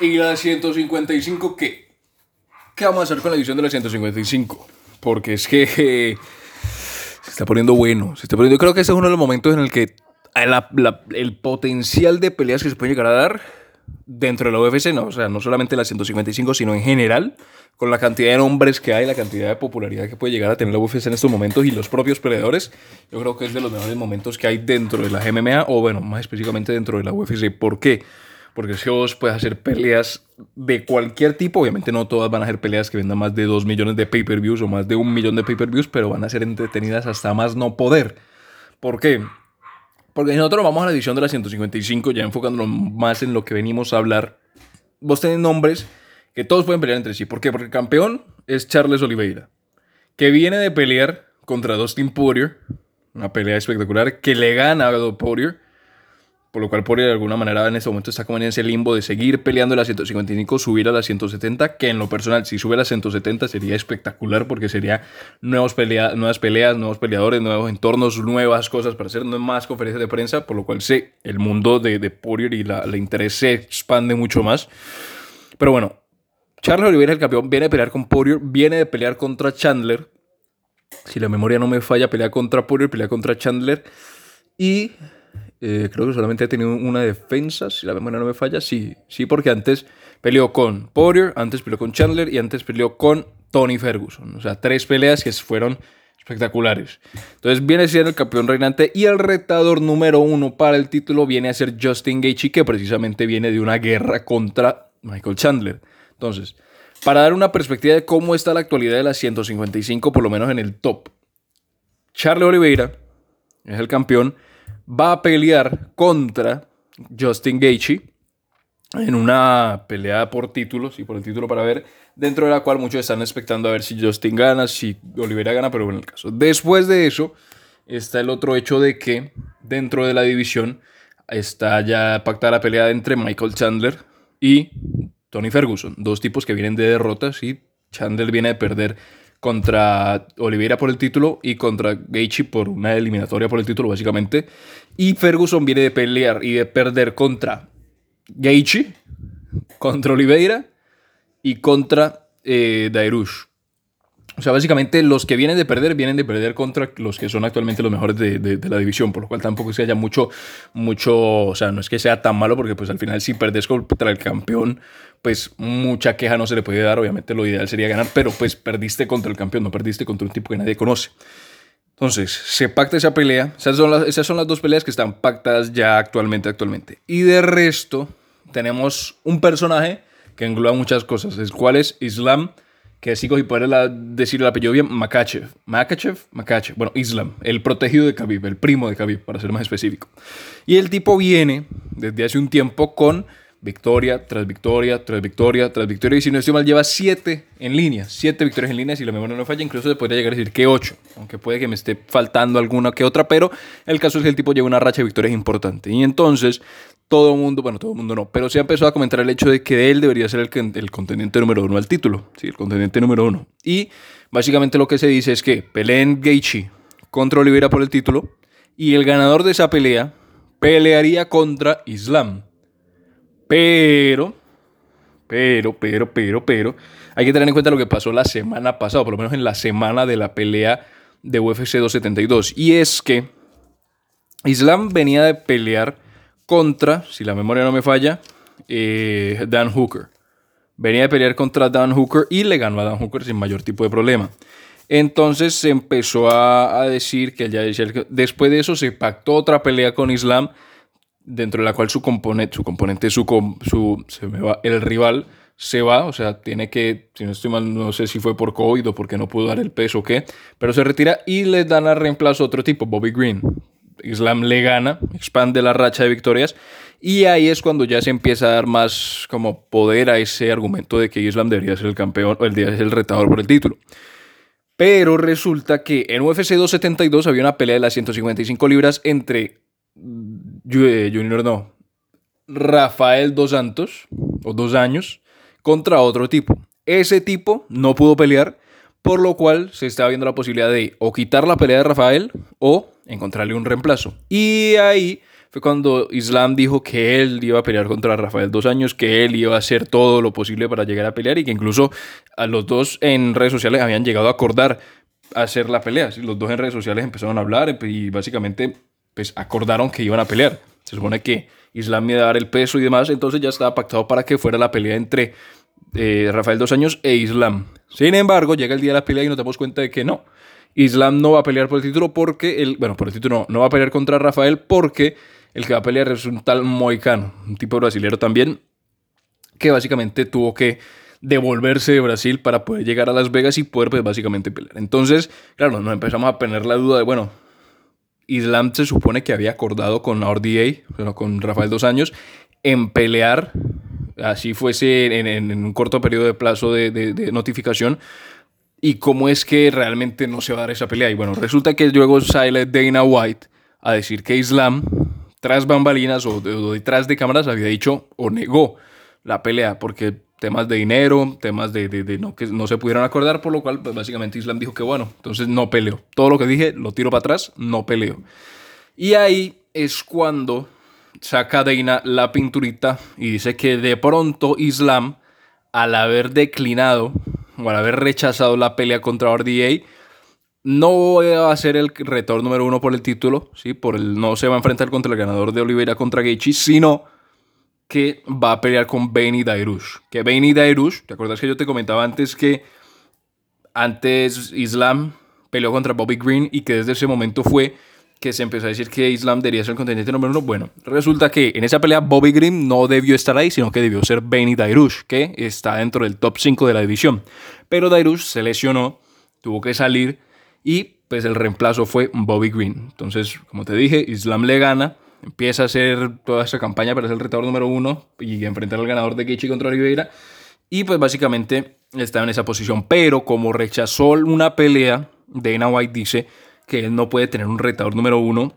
¿Y la 155 qué? ¿Qué vamos a hacer con la edición de la 155? Porque es que eh, se está poniendo bueno. Se está poniendo, creo que ese es uno de los momentos en el que el potencial de peleas que se puede llegar a dar dentro de la UFC, no, o sea, no solamente la 155, sino en general, con la cantidad de nombres que hay, la cantidad de popularidad que puede llegar a tener la UFC en estos momentos y los propios peleadores, yo creo que es de los mejores momentos que hay dentro de la MMA o, bueno, más específicamente dentro de la UFC. ¿Por qué? Porque si vos puedes hacer peleas de cualquier tipo, obviamente no todas van a ser peleas que vendan más de 2 millones de pay-per-views o más de un millón de pay-per-views, pero van a ser entretenidas hasta más no poder. ¿Por qué? Porque nosotros vamos a la edición de la 155, ya enfocándonos más en lo que venimos a hablar. Vos tenés nombres que todos pueden pelear entre sí. ¿Por qué? Porque el campeón es Charles Oliveira, que viene de pelear contra Dustin Poirier, una pelea espectacular, que le gana a Poirier por lo cual por de alguna manera en este momento está como en ese limbo de seguir peleando la 155, subir a la 170, que en lo personal, si sube a la 170 sería espectacular porque sería nuevos pelea, nuevas peleas, nuevos peleadores, nuevos entornos, nuevas cosas para hacer más conferencias de prensa, por lo cual sé, el mundo de, de Poirier y la, interés se expande mucho más. Pero bueno, Charles Oliveira, el campeón, viene a pelear con Poirier, viene de pelear contra Chandler. Si la memoria no me falla, pelea contra Poirier, pelea contra Chandler. Y eh, creo que solamente ha tenido una defensa, si la memoria no me falla. Sí, sí, porque antes peleó con Poirier, antes peleó con Chandler y antes peleó con Tony Ferguson. O sea, tres peleas que fueron espectaculares. Entonces viene siendo el campeón reinante y el retador número uno para el título viene a ser Justin Gaethje, que precisamente viene de una guerra contra Michael Chandler. Entonces, para dar una perspectiva de cómo está la actualidad de las 155, por lo menos en el top, Charlie Oliveira es el campeón va a pelear contra Justin Gaethje en una pelea por títulos y por el título para ver, dentro de la cual muchos están expectando a ver si Justin gana, si Oliveira gana, pero bueno, el caso. Después de eso está el otro hecho de que dentro de la división está ya pactada la pelea entre Michael Chandler y Tony Ferguson, dos tipos que vienen de derrotas y Chandler viene de perder contra Oliveira por el título y contra Gaethje por una eliminatoria por el título, básicamente. Y Ferguson viene de pelear y de perder contra Gaethje, contra Oliveira y contra eh, Dairush. O sea, básicamente los que vienen de perder, vienen de perder contra los que son actualmente los mejores de, la división, por lo cual tampoco es que haya mucho, mucho, o sea, no es que sea tan malo, porque pues al final si perdes contra el campeón, pues mucha queja no se le puede dar, obviamente lo ideal sería ganar, pero pues perdiste contra el campeón, no perdiste contra un tipo que nadie conoce. Entonces, se pacta esa pelea, esas son las, esas son las dos peleas que están pactadas ya actualmente, actualmente. Y de resto, tenemos un personaje que engloba muchas cosas, el cual es Islam que sigo y poder decir el apellido bien, Makachev. Makachev, Makachev. Bueno, Islam, el protegido de Khabib, el primo de Khabib, para ser más específico. Y el tipo viene desde hace un tiempo con victoria tras victoria, tras victoria, tras victoria. Y si no estoy mal, lleva siete en línea. Siete victorias en línea. Si la memoria no falla, incluso se podría llegar a decir que ocho. Aunque puede que me esté faltando alguna que otra. Pero el caso es que el tipo lleva una racha de victorias importante. Y entonces, todo mundo, bueno, todo mundo no, pero se ha empezado a comentar el hecho de que él debería ser el, el contendiente número uno al título, sí, el contendiente número uno. Y básicamente lo que se dice es que peleen Gaethje contra Oliveira por el título y el ganador de esa pelea pelearía contra Islam. Pero, pero, pero, pero, pero, hay que tener en cuenta lo que pasó la semana pasada, por lo menos en la semana de la pelea de UFC 272, y es que Islam venía de pelear contra, si la memoria no me falla, eh, Dan Hooker. Venía a pelear contra Dan Hooker y le ganó a Dan Hooker sin mayor tipo de problema. Entonces se empezó a, decir que ya después de eso se pactó otra pelea con Islam, dentro de la cual su componente, su componente, su, su se va, el rival se va, o sea, tiene que, si no estoy mal, no sé si fue por COVID o porque no pudo dar el peso o qué, pero se retira y le dan a reemplazo otro tipo, Bobby Green. Islam le gana, expande la racha de victorias y ahí es cuando ya se empieza a dar más como poder a ese argumento de que Islam debería ser el campeón o el día es el retador por el título. Pero resulta que en UFC 272 había una pelea de las 155 libras entre Junior no, Rafael Dos Santos o Dos Años contra otro tipo. Ese tipo no pudo pelear, por lo cual se estaba viendo la posibilidad de o quitar la pelea de Rafael o encontrarle un reemplazo. Y ahí fue cuando Islam dijo que él iba a pelear contra Rafael dos años, que él iba a hacer todo lo posible para llegar a pelear y que incluso a los dos en redes sociales habían llegado a acordar hacer la pelea. Los dos en redes sociales empezaron a hablar y básicamente pues acordaron que iban a pelear. Se supone que Islam iba a dar el peso y demás, entonces ya estaba pactado para que fuera la pelea entre eh, Rafael dos años e Islam. Sin embargo, llega el día de la pelea y nos damos cuenta de que no. Islam no va a pelear por el título porque, el, bueno, por el título no, no va a pelear contra Rafael porque el que va a pelear es un tal Moicano, un tipo brasileño también, que básicamente tuvo que devolverse de Brasil para poder llegar a Las Vegas y poder pues, básicamente pelear. Entonces, claro, nos empezamos a tener la duda de, bueno, Islam se supone que había acordado con RDA, bueno, con Rafael Dos Años, en pelear, así fuese en, un corto periodo de plazo de, notificación, y cómo es que realmente no se va a dar esa pelea. Y bueno, resulta que luego sale Dana White a decir que Islam, tras bambalinas o, detrás de cámaras, había dicho o negó la pelea porque temas de dinero, temas de, de, no, que no se pudieron acordar, por lo cual pues, básicamente Islam dijo que bueno, entonces no peleo. Todo lo que dije lo tiro para atrás, no peleo. Y ahí es cuando saca Dana la pinturita y dice que de pronto Islam, al haber declinado o al haber rechazado la pelea contra RDA, no va a ser el retorno número uno por el título, ¿sí? por el, no se va a enfrentar contra el ganador de Oliveira contra Gaethje, sino que va a pelear con Benny Dairush. Que Benny Dairush, ¿te acuerdas que yo te comentaba antes que antes Islam peleó contra Bobby Green y que desde ese momento fue que se empezó a decir que Islam debería ser el contendiente número uno. Bueno, resulta que en esa pelea Bobby Green no debió estar ahí, sino que debió ser Benny Dairush, que está dentro del top 5 de la división. Pero Dairush se lesionó, tuvo que salir y pues el reemplazo fue Bobby Green. Entonces, como te dije, Islam le gana, empieza a hacer toda esa campaña para ser el retador número uno y enfrentar al ganador de Gaethje contra Oliveira. Y pues básicamente estaba en esa posición. Pero como rechazó una pelea, Dana White dice que él no puede tener un retador número uno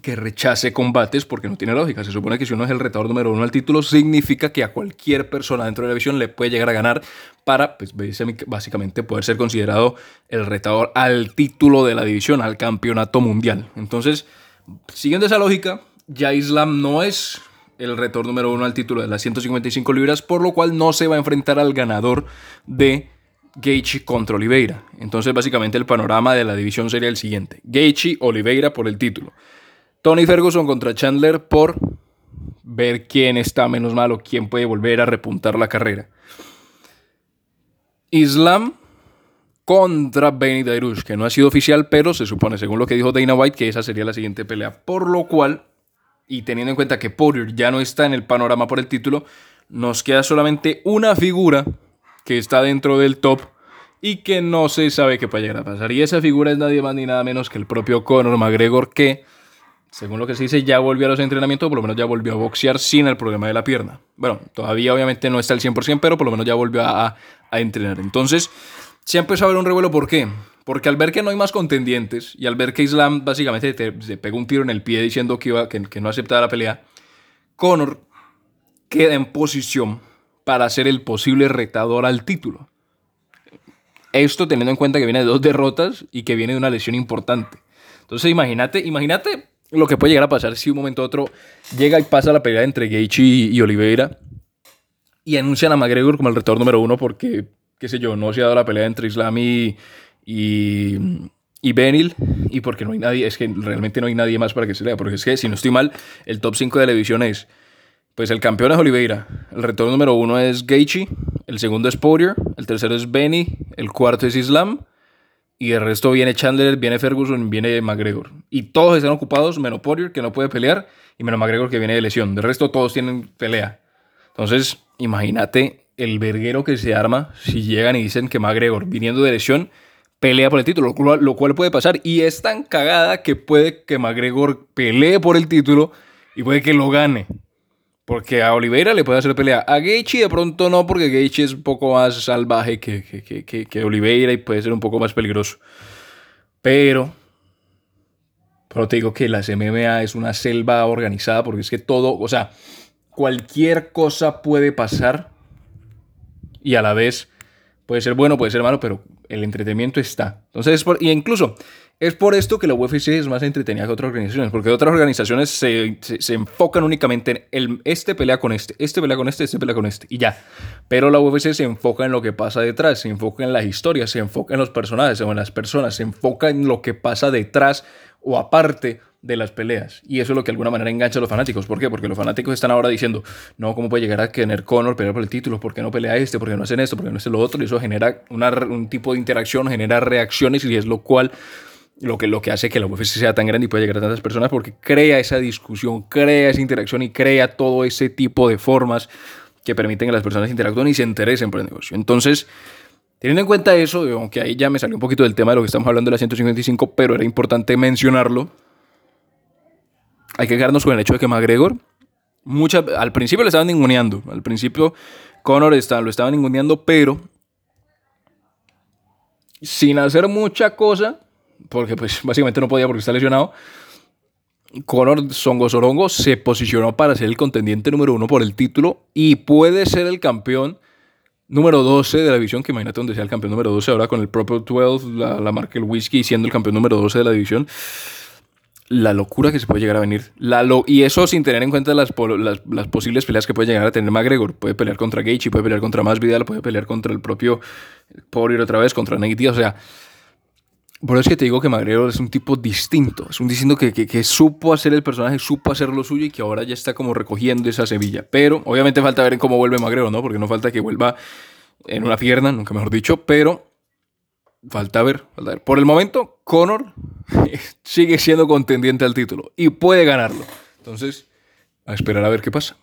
que rechace combates porque no tiene lógica. Se supone que si uno es el retador número uno al título, significa que a cualquier persona dentro de la división le puede llegar a ganar para, pues, básicamente poder ser considerado el retador al título de la división, al campeonato mundial. Entonces, siguiendo esa lógica, ya Islam no es el retador número uno al título de las 155 libras, por lo cual no se va a enfrentar al ganador de Gaethje contra Oliveira. Entonces, básicamente el panorama de la división sería el siguiente: Gaethje, Oliveira por el título. Tony Ferguson contra Chandler por ver quién está menos malo, quién puede volver a repuntar la carrera. Islam contra Benny Dairush, que no ha sido oficial, pero se supone, según lo que dijo Dana White, que esa sería la siguiente pelea. Por lo cual, y teniendo en cuenta que Poirier ya no está en el panorama por el título, nos queda solamente una figura que está dentro del top y que no se sabe qué puede llegar a pasar. Y esa figura es nadie más ni nada menos que el propio Conor McGregor, que, según lo que se dice, ya volvió a los entrenamientos, por lo menos ya volvió a boxear sin el problema de la pierna. Bueno, todavía obviamente no está al 100%, pero por lo menos ya volvió a, entrenar. Entonces, se ha empezado a ver un revuelo, ¿por qué? Porque al ver que no hay más contendientes y al ver que Islam básicamente te, pegó un tiro en el pie diciendo que, iba, que, no aceptaba la pelea, Conor queda en posición para ser el posible retador al título. Esto teniendo en cuenta que viene de dos derrotas y que viene de una lesión importante. Entonces imagínate, imagínate lo que puede llegar a pasar si un momento u otro llega y pasa la pelea entre Gaethje y, Oliveira y anuncian a McGregor como el retador número uno porque, qué sé yo, no se ha dado la pelea entre Islam y, y, Benil y porque no hay nadie, es que realmente no hay nadie más para que se lea, porque es que si no estoy mal, el top 5 de la división es pues el campeón es Oliveira. El retorno número uno es Gaethje. El segundo es Poirier. El tercero es Benny. El cuarto es Islam. Y el resto viene Chandler, viene Ferguson, viene McGregor. Y todos están ocupados, menos Poirier, que no puede pelear, y menos McGregor, que viene de lesión. De resto, todos tienen pelea. Entonces, imagínate el verguero que se arma si llegan y dicen que McGregor, viniendo de lesión, pelea por el título, lo cual, puede pasar. Y es tan cagada que puede que McGregor pelee por el título y puede que lo gane. Porque a Oliveira le puede hacer pelea. A Gaethje de pronto no, porque Gaethje es un poco más salvaje que, que, que, Oliveira y puede ser un poco más peligroso. Pero, pero te digo que la MMA es una selva organizada porque es que todo, o sea, cualquier cosa puede pasar y a la vez puede ser bueno, puede ser malo, pero el entretenimiento está. Entonces, y incluso Es por esto que la UFC es más entretenida que otras organizaciones, porque otras organizaciones se, se, enfocan únicamente en el, este pelea con este, este pelea con este, este pelea con este, y ya. Pero la UFC se enfoca en lo que pasa detrás, se enfoca en las historias, se enfoca en los personajes o en las personas, se enfoca en lo que pasa detrás o aparte de las peleas. Y eso es lo que de alguna manera engancha a los fanáticos. ¿Por qué? Porque los fanáticos están ahora diciendo, no, ¿cómo puede llegar a tener Conor pelear por el título? ¿Por qué no pelea este? ¿Por qué no hacen esto? ¿Por qué no hacen lo otro? Y eso genera un tipo de interacción, genera reacciones y es lo cual lo que, lo que hace que la UFC sea tan grande y pueda llegar a tantas personas porque crea esa discusión, crea esa interacción y crea todo ese tipo de formas que permiten que las personas interactúen y se interesen por el negocio. Entonces, teniendo en cuenta eso, aunque ahí ya me salió un poquito del tema de lo que estamos hablando de la 155, pero era importante mencionarlo, hay que quedarnos con el hecho de que McGregor, mucha, al principio lo estaban ninguneando, al principio Conor está, lo estaban ninguneando, pero sin hacer mucha cosa, porque pues básicamente no podía porque está lesionado. Conor Songo Sorongo se posicionó para ser el contendiente número uno por el título y puede ser el campeón número 12 de la división, que imagínate donde sea el campeón número 12 ahora con el Proper 12, la, la marca el whisky siendo el campeón número 12 de la división. La locura que se puede llegar a venir. La y eso sin tener en cuenta las, las, posibles peleas que puede llegar a tener McGregor. Puede pelear contra Gaethje, puede pelear contra Masvidal, puede pelear contra el propio Poirier otra vez, contra Nate O sea, por eso es que te digo que McGregor es un tipo distinto. Es un distinto que, que, supo hacer el personaje, supo hacer lo suyo y que ahora ya está como recogiendo esa semilla. Pero obviamente falta ver en cómo vuelve McGregor, ¿no? Porque no falta que vuelva en una pierna, nunca mejor dicho. Pero falta ver, falta ver. Por el momento, Conor sigue siendo contendiente al título y puede ganarlo. Entonces, a esperar a ver qué pasa.